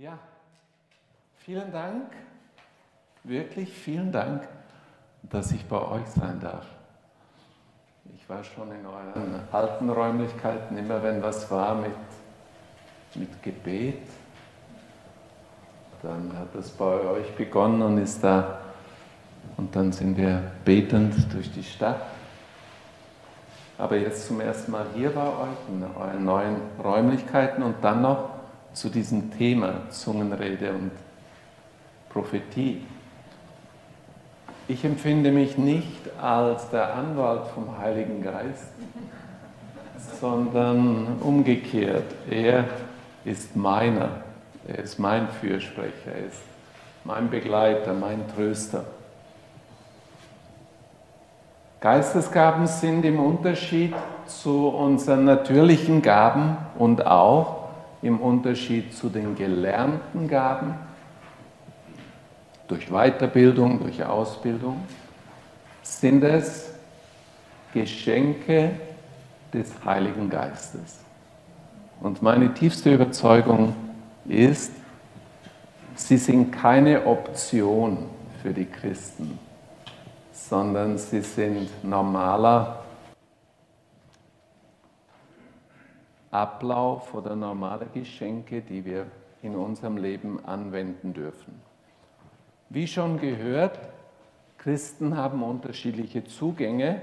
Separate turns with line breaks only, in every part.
Ja, vielen Dank, wirklich vielen Dank, dass ich bei euch sein darf. Ich war schon in euren alten Räumlichkeiten, immer wenn was war mit, mit Gebet, dann hat es bei euch begonnen und ist da, und dann sind wir betend durch die Stadt. Aber jetzt zum ersten Mal hier bei euch, in euren neuen Räumlichkeiten und dann noch zu diesem Thema Zungenrede und Prophetie. Ich empfinde mich nicht als der Anwalt vom Heiligen Geist, sondern umgekehrt. Er ist meiner, er ist mein Fürsprecher, er ist mein Begleiter, mein Tröster. Geistesgaben sind im Unterschied zu unseren natürlichen Gaben und auch im Unterschied zu den gelernten Gaben, durch Weiterbildung, durch Ausbildung, sind es Geschenke des Heiligen Geistes. Und meine tiefste Überzeugung ist, sie sind keine Option für die Christen, sondern sie sind normaler Ablauf oder normale Geschenke, die wir in unserem Leben anwenden dürfen. Wie schon gehört, Christen haben unterschiedliche Zugänge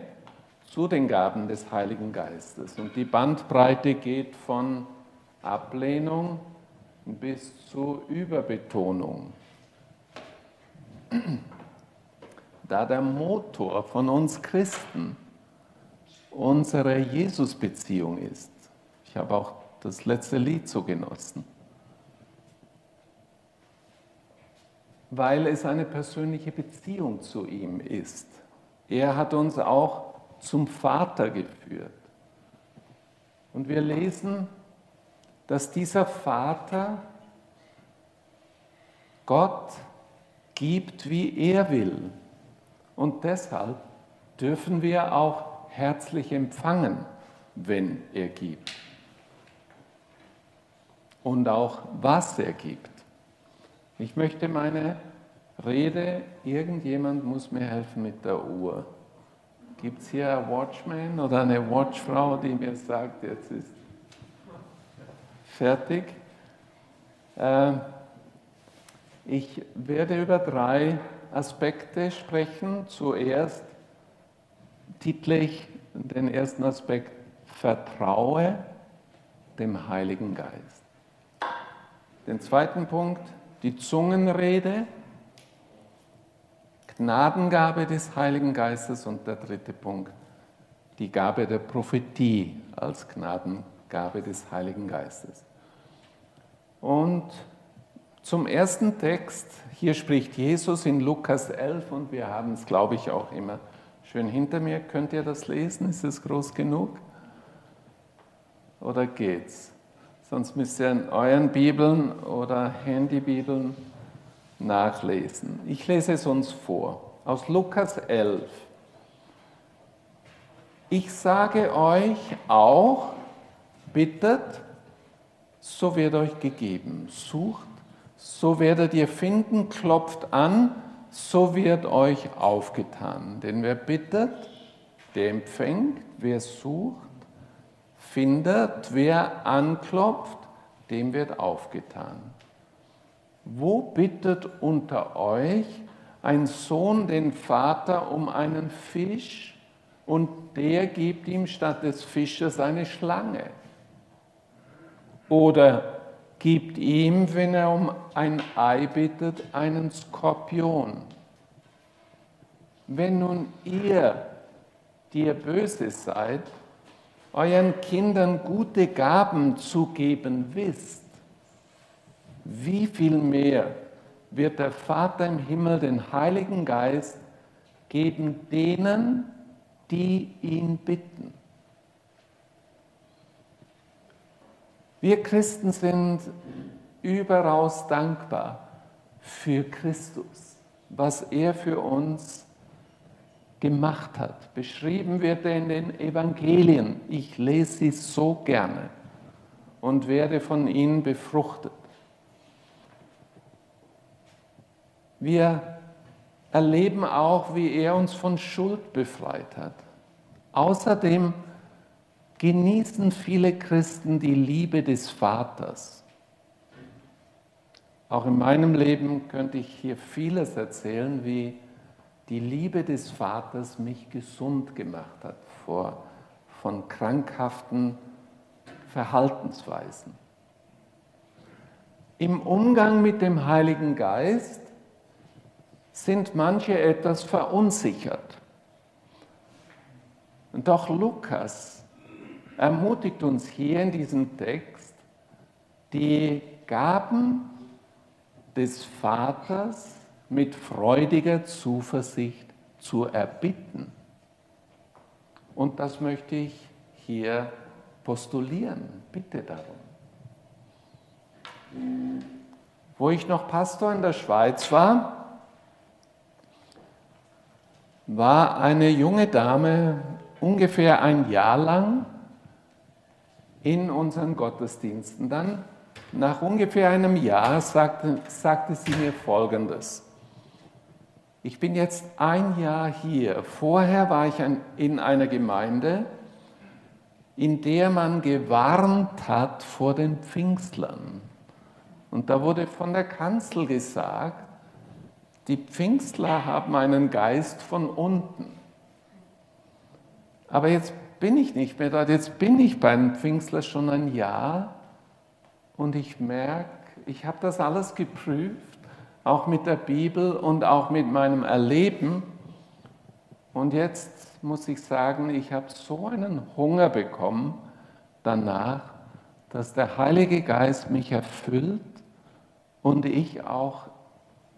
zu den Gaben des Heiligen Geistes. Und die Bandbreite geht von Ablehnung bis zu Überbetonung. Da der Motor von uns Christen unsere Jesus-Beziehung ist, ich habe auch das letzte Lied so genossen. Weil es eine persönliche Beziehung zu ihm ist. Er hat uns auch zum Vater geführt. Und wir lesen, dass dieser Vater Gott gibt, wie er will. Und deshalb dürfen wir auch herzlich empfangen, wenn er gibt und auch was er gibt. Ich möchte meine Rede, irgendjemand muss mir helfen mit der Uhr. Gibt es hier einen Watchman oder eine Watchfrau, die mir sagt, jetzt ist fertig? Äh, ich werde über drei Aspekte sprechen. Zuerst title ich den ersten Aspekt Vertraue dem Heiligen Geist. Den zweiten Punkt, die Zungenrede, Gnadengabe des Heiligen Geistes und der dritte Punkt, die Gabe der Prophetie als Gnadengabe des Heiligen Geistes. Und zum ersten Text, hier spricht Jesus in Lukas 11 und wir haben es, glaube ich, auch immer schön hinter mir. Könnt ihr das lesen? Ist es groß genug? Oder geht's? Sonst müsst ihr in euren Bibeln oder Handybibeln nachlesen. Ich lese es uns vor aus Lukas 11. Ich sage euch auch, bittet, so wird euch gegeben. Sucht, so werdet ihr finden, klopft an, so wird euch aufgetan. Denn wer bittet, der empfängt, wer sucht, findet, wer anklopft, dem wird aufgetan. Wo bittet unter euch ein Sohn den Vater um einen Fisch und der gibt ihm statt des Fisches eine Schlange? Oder gibt ihm, wenn er um ein Ei bittet, einen Skorpion? Wenn nun ihr, die ihr böse seid, euren Kindern gute Gaben zu geben wisst, wie viel mehr wird der Vater im Himmel den Heiligen Geist geben denen, die ihn bitten. Wir Christen sind überaus dankbar für Christus, was er für uns gemacht hat. Beschrieben wird er in den Evangelien. Ich lese sie so gerne und werde von ihnen befruchtet. Wir erleben auch, wie er uns von Schuld befreit hat. Außerdem genießen viele Christen die Liebe des Vaters. Auch in meinem Leben könnte ich hier vieles erzählen, wie die Liebe des Vaters mich gesund gemacht hat vor, von krankhaften Verhaltensweisen. Im Umgang mit dem Heiligen Geist sind manche etwas verunsichert. Doch Lukas ermutigt uns hier in diesem Text, die Gaben des Vaters mit freudiger Zuversicht zu erbitten. Und das möchte ich hier postulieren. Bitte darum. Wo ich noch Pastor in der Schweiz war, war eine junge Dame ungefähr ein Jahr lang in unseren Gottesdiensten. Dann, nach ungefähr einem Jahr, sagte, sagte sie mir Folgendes. Ich bin jetzt ein Jahr hier. Vorher war ich in einer Gemeinde, in der man gewarnt hat vor den Pfingstlern. Und da wurde von der Kanzel gesagt, die Pfingstler haben einen Geist von unten. Aber jetzt bin ich nicht mehr dort, jetzt bin ich bei den Pfingstler schon ein Jahr und ich merke, ich habe das alles geprüft, auch mit der Bibel und auch mit meinem Erleben. Und jetzt muss ich sagen, ich habe so einen Hunger bekommen danach, dass der Heilige Geist mich erfüllt und ich auch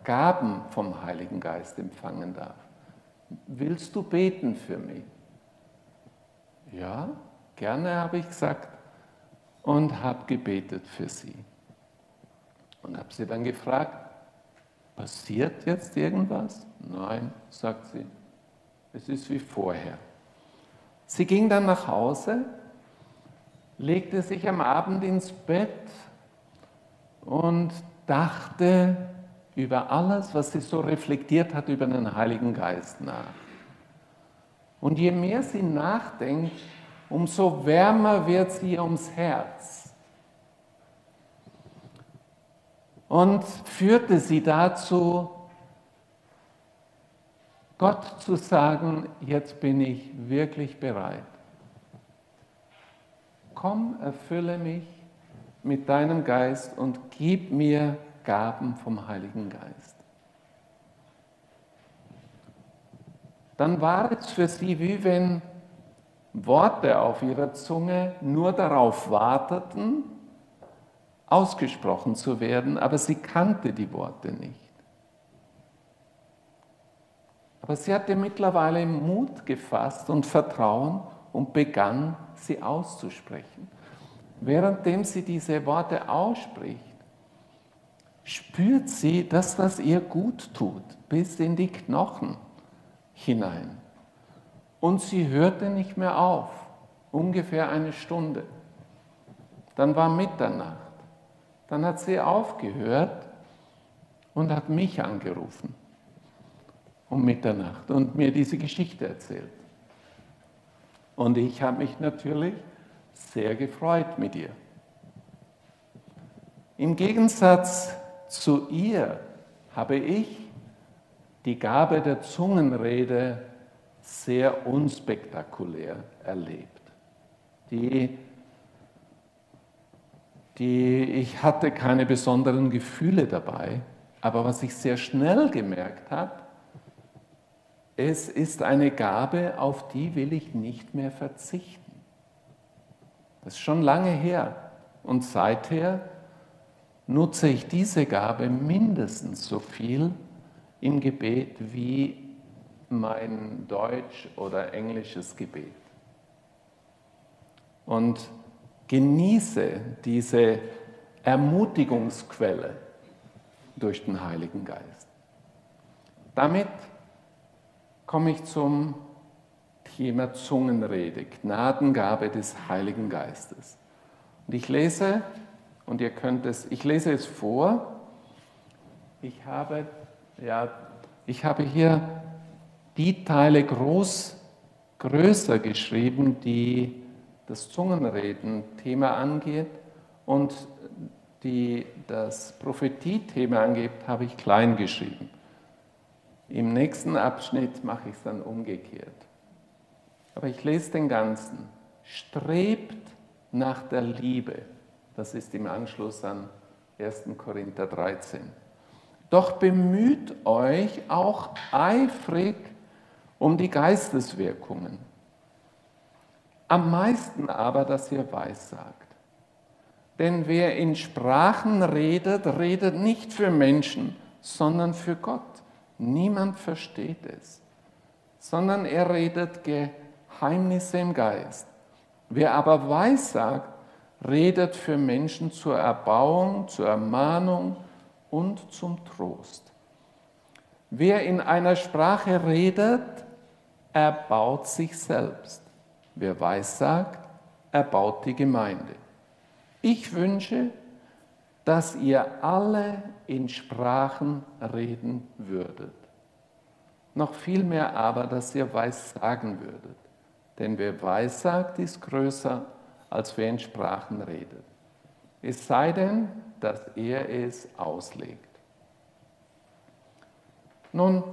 Gaben vom Heiligen Geist empfangen darf. Willst du beten für mich? Ja, gerne habe ich gesagt und habe gebetet für sie. Und habe sie dann gefragt, passiert jetzt irgendwas? Nein, sagt sie, es ist wie vorher. Sie ging dann nach Hause, legte sich am Abend ins Bett und dachte über alles, was sie so reflektiert hat über den Heiligen Geist nach. Und je mehr sie nachdenkt, umso wärmer wird sie ums Herz. Und führte sie dazu, Gott zu sagen, jetzt bin ich wirklich bereit. Komm, erfülle mich mit deinem Geist und gib mir Gaben vom Heiligen Geist. dann war es für sie wie wenn Worte auf ihrer Zunge nur darauf warteten, ausgesprochen zu werden, aber sie kannte die Worte nicht. Aber sie hatte mittlerweile Mut gefasst und Vertrauen und begann, sie auszusprechen. Währenddem sie diese Worte ausspricht, spürt sie, dass das ihr gut tut, bis in die Knochen hinein. Und sie hörte nicht mehr auf, ungefähr eine Stunde. Dann war Mitternacht. Dann hat sie aufgehört und hat mich angerufen um Mitternacht und mir diese Geschichte erzählt. Und ich habe mich natürlich sehr gefreut mit ihr. Im Gegensatz zu ihr habe ich die Gabe der Zungenrede sehr unspektakulär erlebt. Die, die, ich hatte keine besonderen Gefühle dabei, aber was ich sehr schnell gemerkt habe, es ist eine Gabe, auf die will ich nicht mehr verzichten. Das ist schon lange her. Und seither nutze ich diese Gabe mindestens so viel im Gebet wie mein Deutsch oder englisches Gebet. Und genieße diese Ermutigungsquelle durch den Heiligen Geist. Damit komme ich zum Thema Zungenrede, Gnadengabe des Heiligen Geistes. Und ich lese, und ihr könnt es, ich lese es vor, ich habe Ja, ich habe hier die Teile groß, größer geschrieben, die das Zungenreden-Thema angeht und die das Prophetie-Thema angeht, habe ich klein geschrieben. Im nächsten Abschnitt mache ich es dann umgekehrt. Aber ich lese den ganzen. Strebt nach der Liebe. Das ist im Anschluss an 1. Korinther 13. Doch bemüht euch auch eifrig um die Geisteswirkungen. Am meisten aber, dass ihr weissagt. Denn wer in Sprachen redet, redet nicht für Menschen, sondern für Gott. Niemand versteht es, sondern er redet Geheimnisse im Geist. Wer aber weissagt, redet für Menschen zur Erbauung, zur Ermahnung und zum Trost. Wer in einer Sprache redet, erbaut sich selbst. Wer weissagt, erbaut die Gemeinde. Ich wünsche, dass ihr alle in Sprachen reden würdet. Noch viel mehr aber, dass ihr weissagen würdet. Denn wer weissagt, ist größer, als wer in Sprachen redet. Es sei denn, dass er es auslegt. Nun,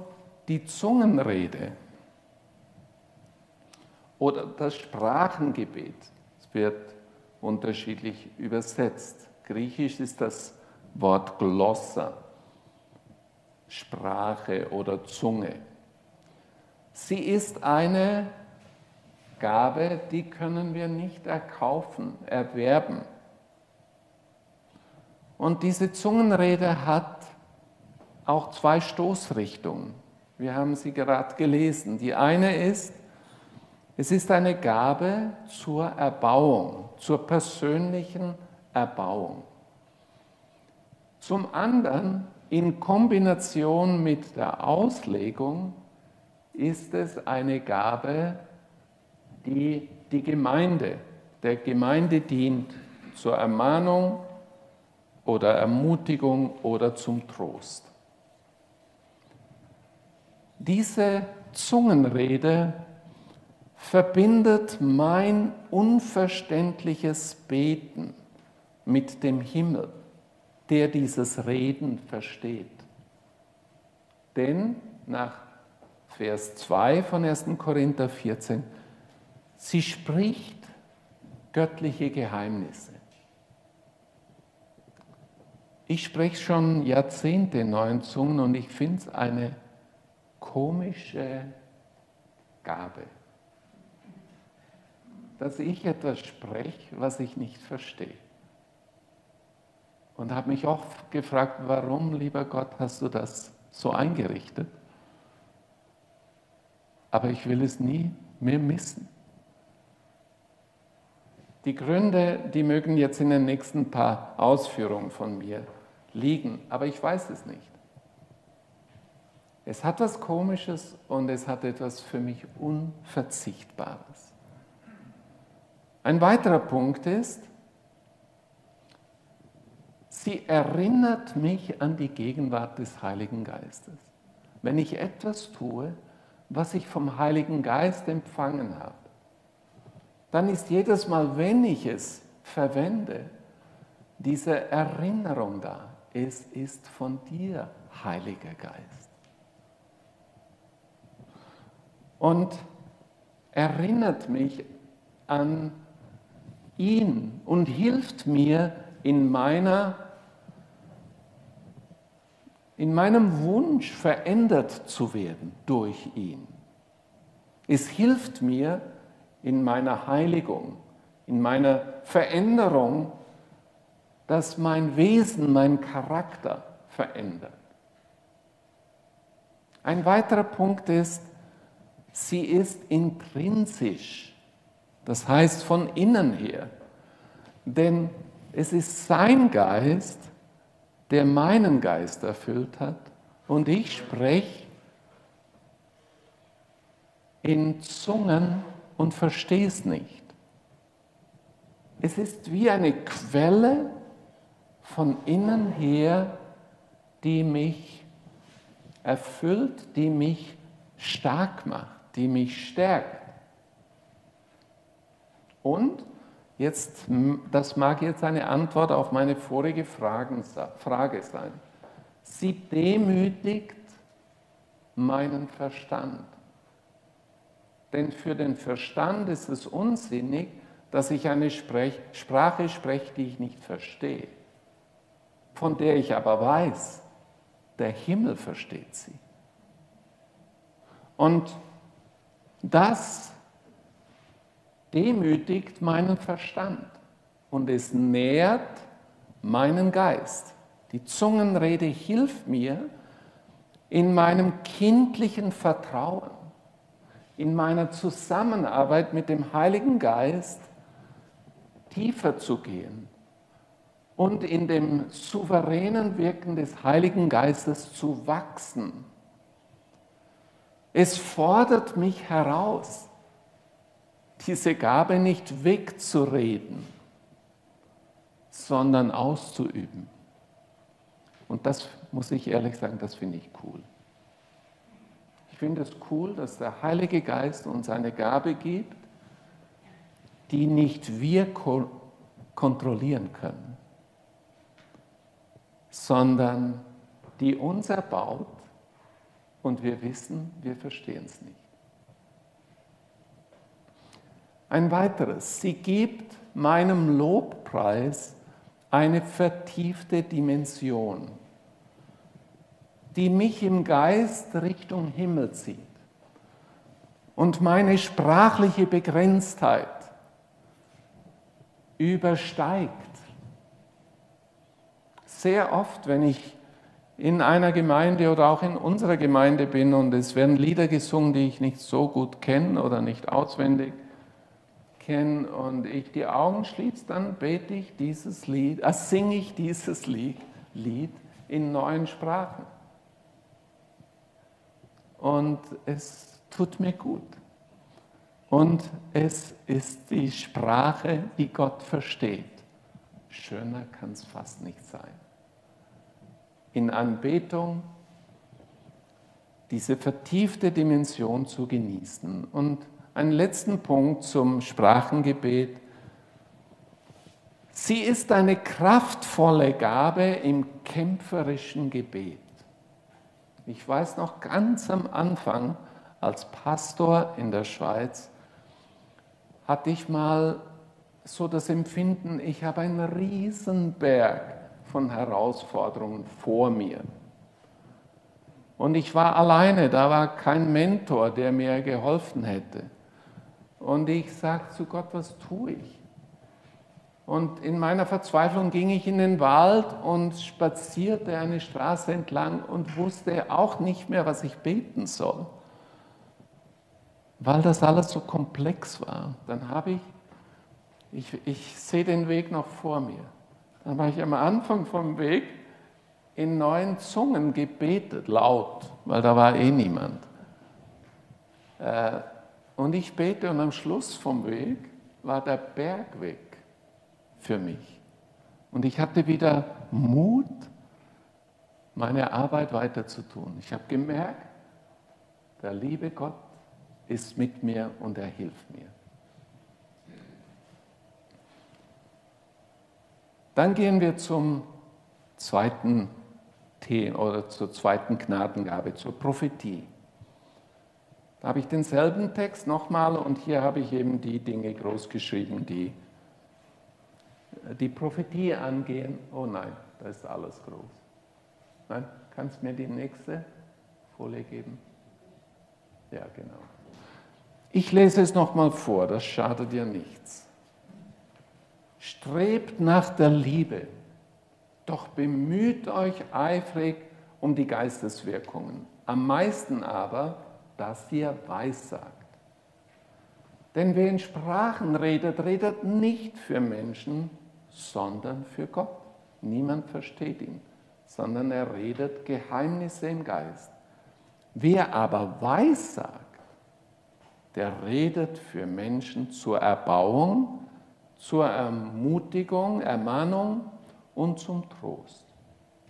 die Zungenrede oder das Sprachengebet, es wird unterschiedlich übersetzt. Griechisch ist das Wort Glossa, Sprache oder Zunge. Sie ist eine Gabe, die können wir nicht erkaufen, erwerben. Und diese Zungenrede hat auch zwei Stoßrichtungen. Wir haben sie gerade gelesen. Die eine ist, es ist eine Gabe zur Erbauung, zur persönlichen Erbauung. Zum anderen, in Kombination mit der Auslegung, ist es eine Gabe, die die Gemeinde, der Gemeinde dient zur Ermahnung oder Ermutigung oder zum Trost. Diese Zungenrede verbindet mein unverständliches Beten mit dem Himmel, der dieses Reden versteht. Denn nach Vers 2 von 1. Korinther 14, sie spricht göttliche Geheimnisse. Ich spreche schon Jahrzehnte in neuen Zungen und ich finde es eine komische Gabe dass ich etwas spreche, was ich nicht verstehe. Und habe mich oft gefragt, warum, lieber Gott, hast du das so eingerichtet? Aber ich will es nie mehr missen. Die Gründe, die mögen jetzt in den nächsten paar Ausführungen von mir liegen, aber ich weiß es nicht. Es hat was Komisches und es hat etwas für mich Unverzichtbares. Ein weiterer Punkt ist, sie erinnert mich an die Gegenwart des Heiligen Geistes. Wenn ich etwas tue, was ich vom Heiligen Geist empfangen habe, dann ist jedes Mal, wenn ich es verwende, diese Erinnerung da. Es ist von dir, Heiliger Geist. Und erinnert mich an ihn und hilft mir in meiner in meinem Wunsch verändert zu werden durch ihn. Es hilft mir in meiner Heiligung, in meiner Veränderung, dass mein Wesen, mein Charakter verändert. Ein weiterer Punkt ist, sie ist intrinsisch das heißt von innen her. Denn es ist sein Geist, der meinen Geist erfüllt hat und ich spreche in Zungen und verstehe es nicht. Es ist wie eine Quelle von innen her, die mich erfüllt, die mich stark macht, die mich stärkt. Und jetzt, das mag jetzt eine Antwort auf meine vorige Frage sein. Sie demütigt meinen Verstand. Denn für den Verstand ist es unsinnig, dass ich eine Sprech Sprache spreche, die ich nicht verstehe, von der ich aber weiß, der Himmel versteht sie. Und das demütigt meinen Verstand und es nährt meinen Geist. Die Zungenrede hilft mir in meinem kindlichen Vertrauen, in meiner Zusammenarbeit mit dem Heiligen Geist tiefer zu gehen und in dem souveränen Wirken des Heiligen Geistes zu wachsen. Es fordert mich heraus, diese Gabe nicht wegzureden, sondern auszuüben. Und das muss ich ehrlich sagen, das finde ich cool. Ich finde es cool, dass der Heilige Geist uns eine Gabe gibt, die nicht wir kontrollieren können, sondern die uns erbaut und wir wissen, wir verstehen es nicht. Ein weiteres, sie gibt meinem Lobpreis eine vertiefte Dimension, die mich im Geist Richtung Himmel zieht und meine sprachliche Begrenztheit übersteigt. Sehr oft, wenn ich in einer Gemeinde oder auch in unserer Gemeinde bin und es werden Lieder gesungen, die ich nicht so gut kenne oder nicht auswendig kenne und ich die Augen schließe, dann bete ich dieses Lied, äh, singe ich dieses Lied, Lied in neuen Sprachen. Und es tut mir gut. Und es ist die Sprache, die Gott versteht. Schöner kann es fast nicht sein. In Anbetung diese vertiefte Dimension zu genießen. Und einen letzten Punkt zum Sprachengebet. Sie ist eine kraftvolle Gabe im kämpferischen Gebet. Ich weiß noch ganz am Anfang, als Pastor in der Schweiz, hatte ich mal so das Empfinden, ich habe einen Riesenberg von Herausforderungen vor mir. Und ich war alleine, da war kein Mentor, der mir geholfen hätte. Und ich sagte zu Gott, was tue ich? Und in meiner Verzweiflung ging ich in den Wald und spazierte eine Straße entlang und wusste auch nicht mehr, was ich beten soll, weil das alles so komplex war. Dann habe ich, ich, ich sehe den Weg noch vor mir, dann war ich am Anfang vom Weg in neuen Zungen gebetet, laut, weil da war eh niemand. Äh, und ich bete und am Schluss vom Weg war der Bergweg für mich. Und ich hatte wieder Mut, meine Arbeit weiter zu tun. Ich habe gemerkt, der liebe Gott ist mit mir und er hilft mir. Dann gehen wir zum zweiten Thema oder zur zweiten Gnadengabe, zur Prophetie. Da habe ich denselben Text nochmal und hier habe ich eben die Dinge groß geschrieben, die die Prophetie angehen. Oh nein, da ist alles groß. Nein, kannst mir die nächste Folie geben? Ja, genau. Ich lese es nochmal vor, das schadet dir nichts. Strebt nach der Liebe, doch bemüht euch eifrig um die Geisteswirkungen. Am meisten aber dass ihr weissagt. Denn wer in Sprachen redet, redet nicht für Menschen, sondern für Gott. Niemand versteht ihn, sondern er redet Geheimnisse im Geist. Wer aber weissagt, der redet für Menschen zur Erbauung, zur Ermutigung, Ermahnung und zum Trost.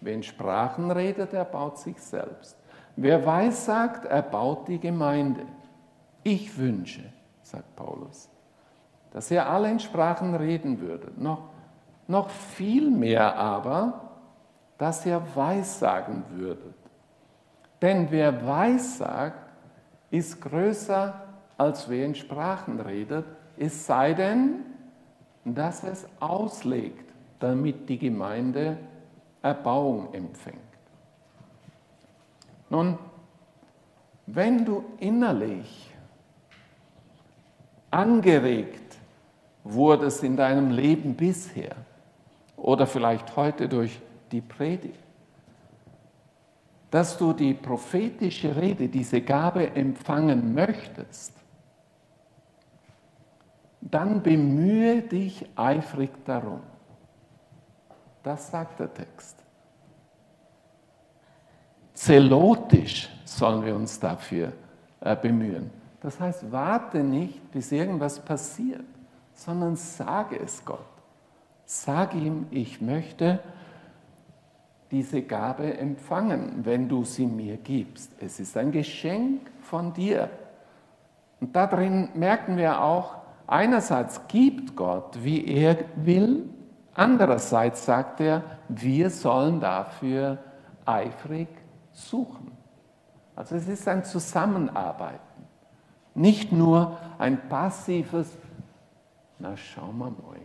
Wer in Sprachen redet, erbaut sich selbst. Wer weissagt, erbaut die Gemeinde. Ich wünsche, sagt Paulus, dass ihr alle in Sprachen reden würdet. Noch, noch viel mehr aber, dass ihr weissagen würdet. Denn wer weissagt, ist größer, als wer in Sprachen redet, es sei denn, dass es auslegt, damit die Gemeinde Erbauung empfängt. Nun, wenn du innerlich angeregt wurdest in deinem Leben bisher oder vielleicht heute durch die Predigt, dass du die prophetische Rede, diese Gabe empfangen möchtest, dann bemühe dich eifrig darum. Das sagt der Text. Zelotisch sollen wir uns dafür äh, bemühen. Das heißt, warte nicht, bis irgendwas passiert, sondern sage es Gott. Sag ihm, ich möchte diese Gabe empfangen, wenn du sie mir gibst. Es ist ein Geschenk von dir. Und darin merken wir auch, einerseits gibt Gott, wie er will, andererseits sagt er, wir sollen dafür eifrig suchen. Also es ist ein Zusammenarbeiten, nicht nur ein passives, na schauen wir mal,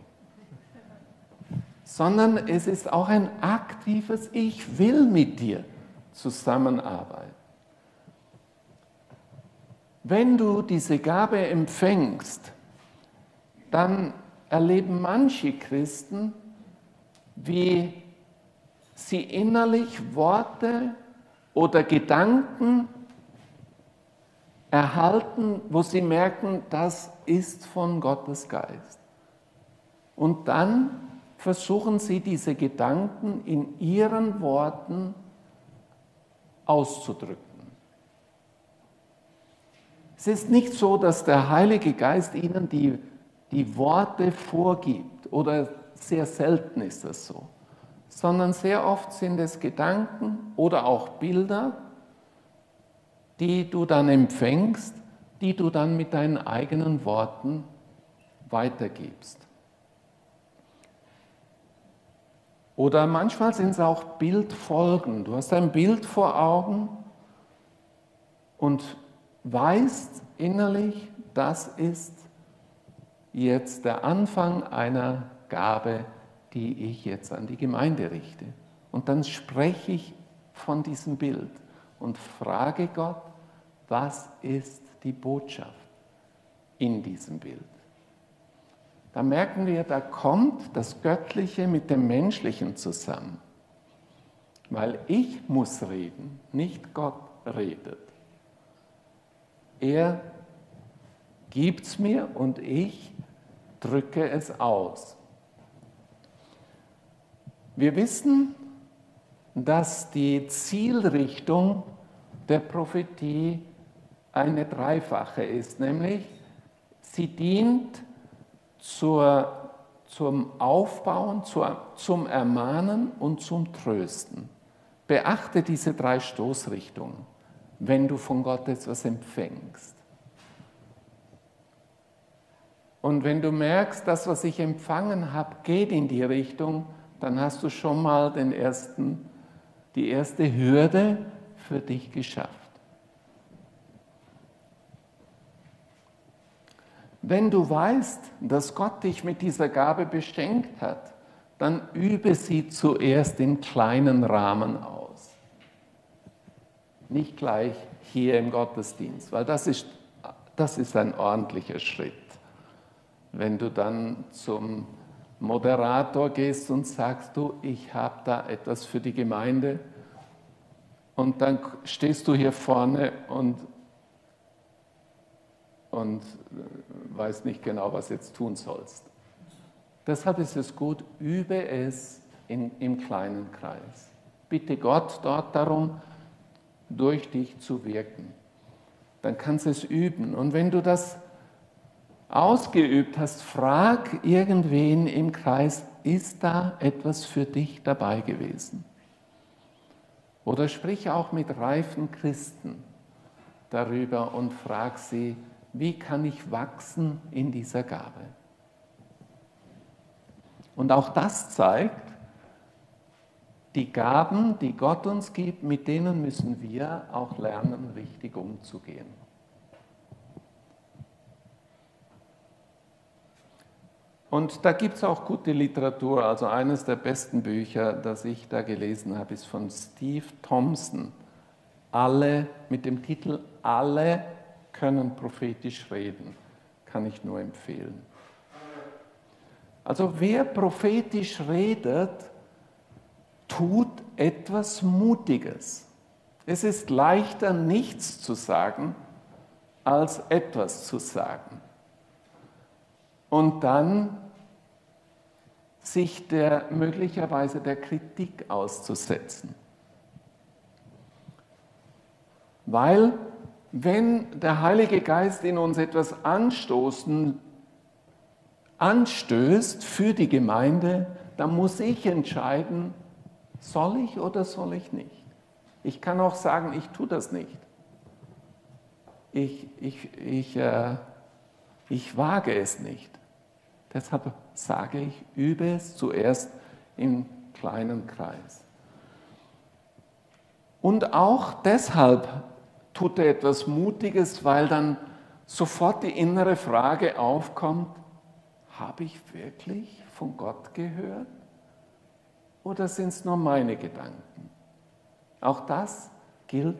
sondern es ist auch ein aktives, ich will mit dir zusammenarbeiten. Wenn du diese Gabe empfängst, dann erleben manche Christen, wie sie innerlich Worte oder Gedanken erhalten, wo sie merken, das ist von Gottes Geist. Und dann versuchen sie diese Gedanken in ihren Worten auszudrücken. Es ist nicht so, dass der Heilige Geist ihnen die, die Worte vorgibt oder sehr selten ist das so sondern sehr oft sind es Gedanken oder auch Bilder, die du dann empfängst, die du dann mit deinen eigenen Worten weitergibst. Oder manchmal sind es auch Bildfolgen. Du hast ein Bild vor Augen und weißt innerlich, das ist jetzt der Anfang einer Gabe die ich jetzt an die Gemeinde richte. Und dann spreche ich von diesem Bild und frage Gott, was ist die Botschaft in diesem Bild? Da merken wir, da kommt das Göttliche mit dem Menschlichen zusammen. Weil ich muss reden, nicht Gott redet. Er gibt es mir und ich drücke es aus. Wir wissen, dass die Zielrichtung der Prophetie eine dreifache ist, nämlich sie dient zur, zum Aufbauen, zur, zum Ermahnen und zum Trösten. Beachte diese drei Stoßrichtungen, wenn du von Gott etwas empfängst. Und wenn du merkst, das, was ich empfangen habe, geht in die Richtung, dann hast du schon mal den ersten, die erste Hürde für dich geschafft. Wenn du weißt, dass Gott dich mit dieser Gabe beschenkt hat, dann übe sie zuerst in kleinen Rahmen aus. Nicht gleich hier im Gottesdienst, weil das ist, das ist ein ordentlicher Schritt. Wenn du dann zum Moderator gehst und sagst du, ich habe da etwas für die Gemeinde und dann stehst du hier vorne und, und weißt nicht genau, was jetzt tun sollst. Deshalb ist es gut, übe es in, im kleinen Kreis. Bitte Gott dort darum, durch dich zu wirken. Dann kannst du es üben. Und wenn du das ausgeübt hast, frag irgendwen im Kreis, ist da etwas für dich dabei gewesen? Oder sprich auch mit reifen Christen darüber und frag sie, wie kann ich wachsen in dieser Gabe? Und auch das zeigt, die Gaben, die Gott uns gibt, mit denen müssen wir auch lernen, richtig umzugehen. Und da gibt es auch gute Literatur. Also eines der besten Bücher, das ich da gelesen habe, ist von Steve Thompson. Alle mit dem Titel Alle können prophetisch reden. Kann ich nur empfehlen. Also wer prophetisch redet, tut etwas Mutiges. Es ist leichter, nichts zu sagen, als etwas zu sagen und dann sich der, möglicherweise der Kritik auszusetzen. Weil wenn der Heilige Geist in uns etwas anstoßen, anstößt für die Gemeinde, dann muss ich entscheiden, soll ich oder soll ich nicht. Ich kann auch sagen, ich tue das nicht. Ich, ich, ich, äh, ich wage es nicht. Deshalb sage ich, übe es zuerst im kleinen Kreis. Und auch deshalb tut er etwas Mutiges, weil dann sofort die innere Frage aufkommt, habe ich wirklich von Gott gehört oder sind es nur meine Gedanken? Auch das gilt,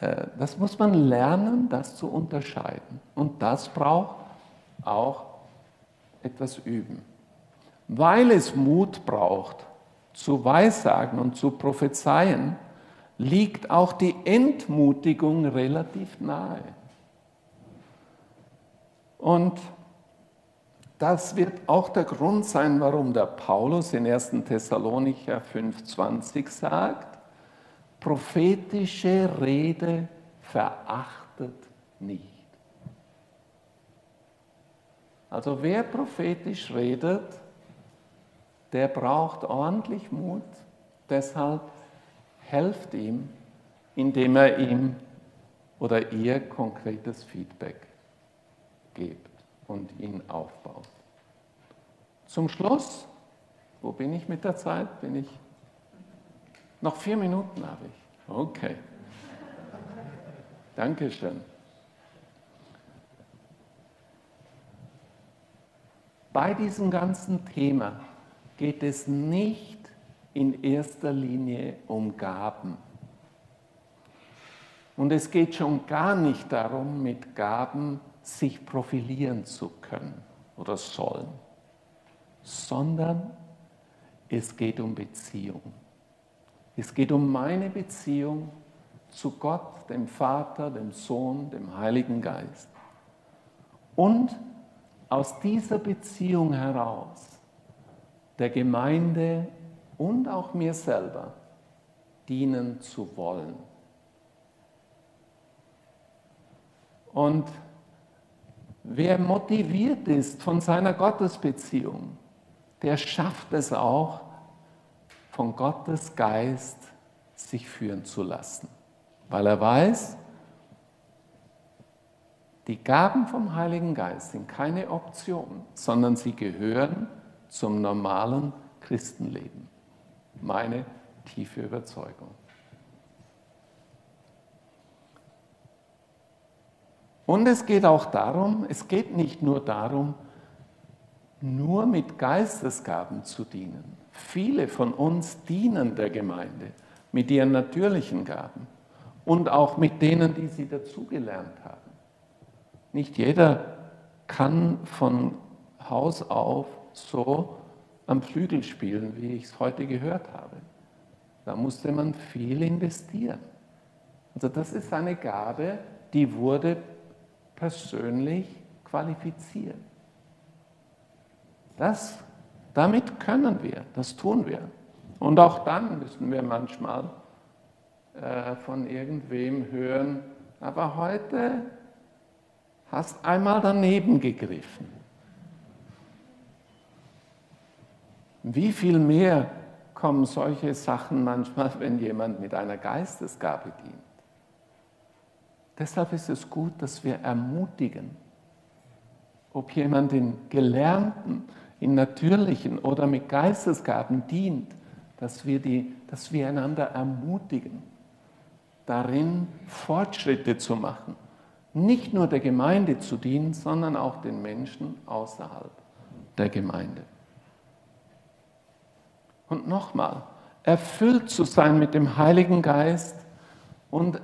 äh, das muss man lernen, das zu unterscheiden. Und das braucht auch etwas üben. Weil es Mut braucht, zu weissagen und zu prophezeien, liegt auch die Entmutigung relativ nahe. Und das wird auch der Grund sein, warum der Paulus in 1. Thessalonicher 5,20 sagt, prophetische Rede verachtet nicht. Also wer prophetisch redet, der braucht ordentlich Mut. Deshalb helft ihm, indem er ihm oder ihr konkretes Feedback gibt und ihn aufbaut. Zum Schluss, wo bin ich mit der Zeit? Bin ich noch vier Minuten habe ich. Okay. Dankeschön. Bei diesem ganzen Thema geht es nicht in erster Linie um Gaben. Und es geht schon gar nicht darum, mit Gaben sich profilieren zu können oder sollen, sondern es geht um Beziehung. Es geht um meine Beziehung zu Gott, dem Vater, dem Sohn, dem Heiligen Geist. Und aus dieser Beziehung heraus der Gemeinde und auch mir selber dienen zu wollen. Und wer motiviert ist von seiner Gottesbeziehung, der schafft es auch, von Gottes Geist sich führen zu lassen, weil er weiß, die Gaben vom Heiligen Geist sind keine Option, sondern sie gehören zum normalen Christenleben. Meine tiefe Überzeugung. Und es geht auch darum, es geht nicht nur darum, nur mit Geistesgaben zu dienen. Viele von uns dienen der Gemeinde mit ihren natürlichen Gaben und auch mit denen, die sie dazugelernt haben. Nicht jeder kann von Haus auf so am Flügel spielen, wie ich es heute gehört habe. Da musste man viel investieren. Also das ist eine Gabe, die wurde persönlich qualifiziert. Das, damit können wir, das tun wir. Und auch dann müssen wir manchmal äh, von irgendwem hören, aber heute hast einmal daneben gegriffen. Wie viel mehr kommen solche Sachen manchmal, wenn jemand mit einer Geistesgabe dient. Deshalb ist es gut, dass wir ermutigen, ob jemand in gelernten, in natürlichen oder mit Geistesgaben dient, dass wir, die, dass wir einander ermutigen, darin Fortschritte zu machen. Nicht nur der Gemeinde zu dienen, sondern auch den Menschen außerhalb der Gemeinde. Und nochmal, erfüllt zu sein mit dem Heiligen Geist und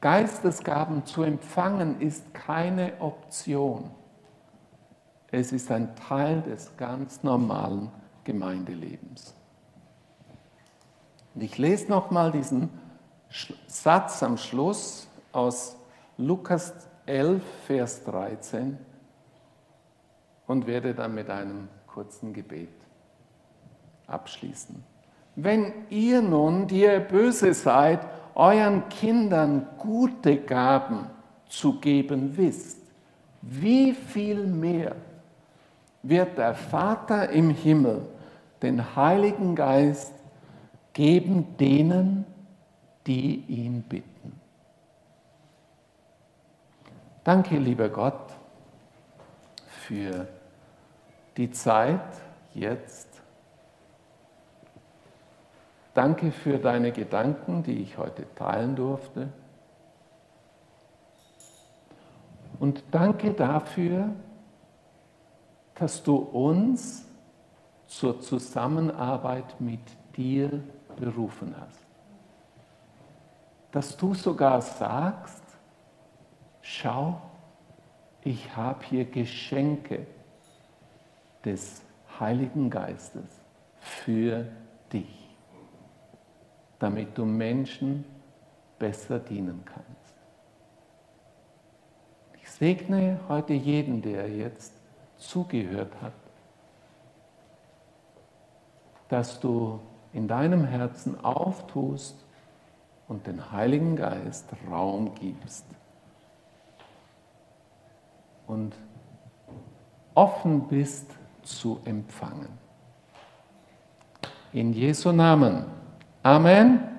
Geistesgaben zu empfangen, ist keine Option. Es ist ein Teil des ganz normalen Gemeindelebens. Und ich lese nochmal diesen Satz am Schluss aus Lukas 11, Vers 13 und werde dann mit einem kurzen Gebet abschließen. Wenn ihr nun, die ihr böse seid, euren Kindern gute Gaben zu geben wisst, wie viel mehr wird der Vater im Himmel den Heiligen Geist geben denen, die ihn bitten. Danke, lieber Gott, für die Zeit jetzt. Danke für deine Gedanken, die ich heute teilen durfte. Und danke dafür, dass du uns zur Zusammenarbeit mit dir berufen hast. Dass du sogar sagst, schau, ich habe hier Geschenke des Heiligen Geistes für dich, damit du Menschen besser dienen kannst. Ich segne heute jeden, der jetzt zugehört hat, dass du in deinem Herzen auftust und den Heiligen Geist Raum gibst und offen bist zu empfangen. In Jesu Namen. Amen.